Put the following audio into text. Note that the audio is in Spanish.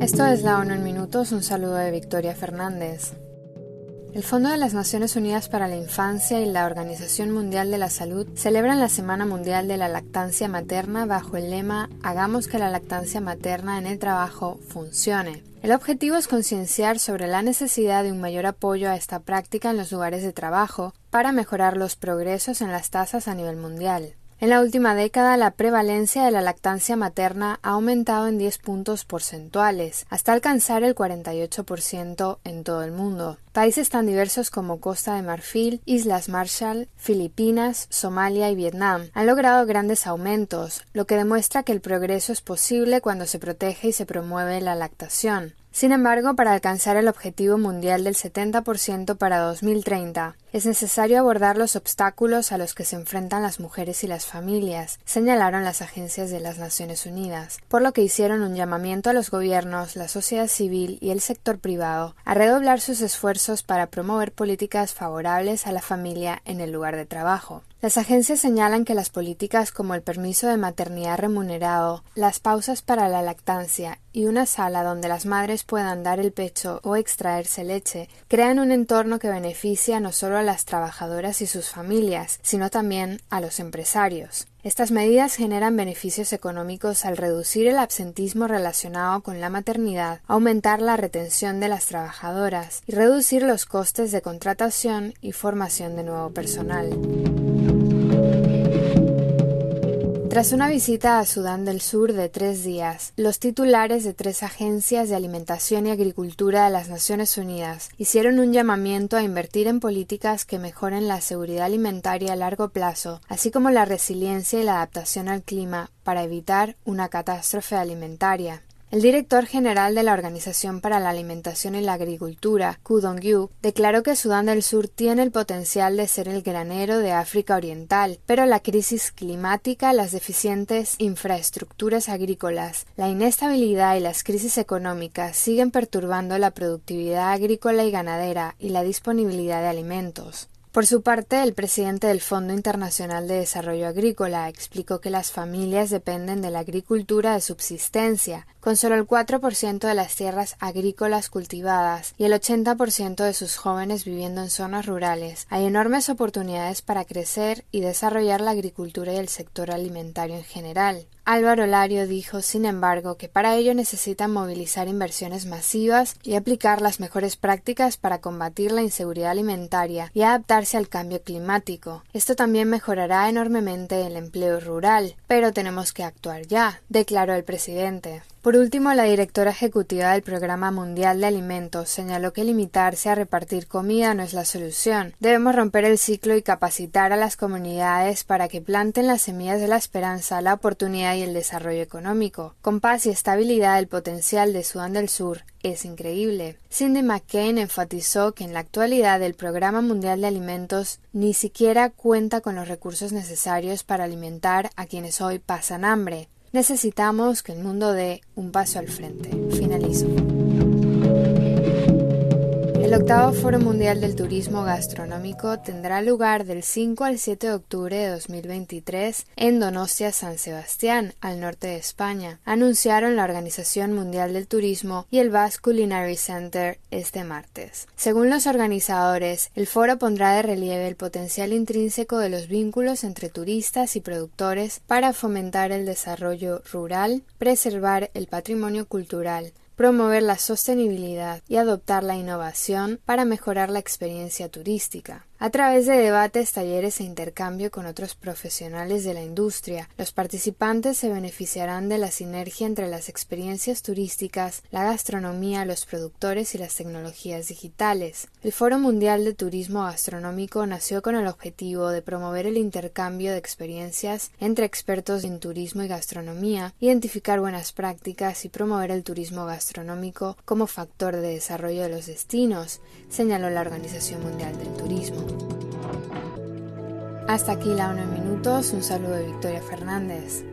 Esto es la ONU en minutos, un saludo de Victoria Fernández. El Fondo de las Naciones Unidas para la Infancia y la Organización Mundial de la Salud celebran la Semana Mundial de la Lactancia Materna bajo el lema Hagamos que la lactancia materna en el trabajo funcione. El objetivo es concienciar sobre la necesidad de un mayor apoyo a esta práctica en los lugares de trabajo para mejorar los progresos en las tasas a nivel mundial. En la última década, la prevalencia de la lactancia materna ha aumentado en 10 puntos porcentuales, hasta alcanzar el 48% en todo el mundo. Países tan diversos como Costa de Marfil, Islas Marshall, Filipinas, Somalia y Vietnam han logrado grandes aumentos, lo que demuestra que el progreso es posible cuando se protege y se promueve la lactación. Sin embargo, para alcanzar el objetivo mundial del 70% para 2030, es necesario abordar los obstáculos a los que se enfrentan las mujeres y las familias, señalaron las agencias de las Naciones Unidas, por lo que hicieron un llamamiento a los gobiernos, la sociedad civil y el sector privado a redoblar sus esfuerzos para promover políticas favorables a la familia en el lugar de trabajo. Las agencias señalan que las políticas como el permiso de maternidad remunerado, las pausas para la lactancia y una sala donde las madres puedan dar el pecho o extraerse leche crean un entorno que beneficia no solo a las trabajadoras y sus familias, sino también a los empresarios. Estas medidas generan beneficios económicos al reducir el absentismo relacionado con la maternidad, aumentar la retención de las trabajadoras y reducir los costes de contratación y formación de nuevo personal. Tras una visita a Sudán del Sur de tres días, los titulares de tres agencias de alimentación y agricultura de las Naciones Unidas hicieron un llamamiento a invertir en políticas que mejoren la seguridad alimentaria a largo plazo, así como la resiliencia y la adaptación al clima para evitar una catástrofe alimentaria. El director general de la Organización para la Alimentación y la Agricultura, Ku Dong-yu, declaró que Sudán del Sur tiene el potencial de ser el granero de África Oriental, pero la crisis climática, las deficientes infraestructuras agrícolas, la inestabilidad y las crisis económicas siguen perturbando la productividad agrícola y ganadera y la disponibilidad de alimentos. Por su parte, el presidente del Fondo Internacional de Desarrollo Agrícola explicó que las familias dependen de la agricultura de subsistencia, con solo el 4% de las tierras agrícolas cultivadas y el 80% de sus jóvenes viviendo en zonas rurales. Hay enormes oportunidades para crecer y desarrollar la agricultura y el sector alimentario en general. Álvaro Lario dijo, sin embargo, que para ello necesitan movilizar inversiones masivas y aplicar las mejores prácticas para combatir la inseguridad alimentaria y adaptarse al cambio climático. Esto también mejorará enormemente el empleo rural, pero tenemos que actuar ya, declaró el presidente. Por último, la directora ejecutiva del Programa Mundial de Alimentos señaló que limitarse a repartir comida no es la solución. Debemos romper el ciclo y capacitar a las comunidades para que planten las semillas de la esperanza, la oportunidad y el desarrollo económico. Con paz y estabilidad, el potencial de Sudán del Sur es increíble. Cindy McCain enfatizó que en la actualidad el Programa Mundial de Alimentos ni siquiera cuenta con los recursos necesarios para alimentar a quienes hoy pasan hambre. Necesitamos que el mundo dé un paso al frente. Finalizo. El octavo Foro Mundial del Turismo Gastronómico tendrá lugar del 5 al 7 de octubre de 2023 en Donostia, San Sebastián, al norte de España, anunciaron la Organización Mundial del Turismo y el Basque Culinary Center este martes. Según los organizadores, el foro pondrá de relieve el potencial intrínseco de los vínculos entre turistas y productores para fomentar el desarrollo rural, preservar el patrimonio cultural, promover la sostenibilidad y adoptar la innovación para mejorar la experiencia turística. A través de debates, talleres e intercambio con otros profesionales de la industria, los participantes se beneficiarán de la sinergia entre las experiencias turísticas, la gastronomía, los productores y las tecnologías digitales. El Foro Mundial de Turismo Gastronómico nació con el objetivo de promover el intercambio de experiencias entre expertos en turismo y gastronomía, identificar buenas prácticas y promover el turismo gastronómico como factor de desarrollo de los destinos, señaló la Organización Mundial del Turismo. Hasta aquí la 1 en minutos, un saludo de Victoria Fernández.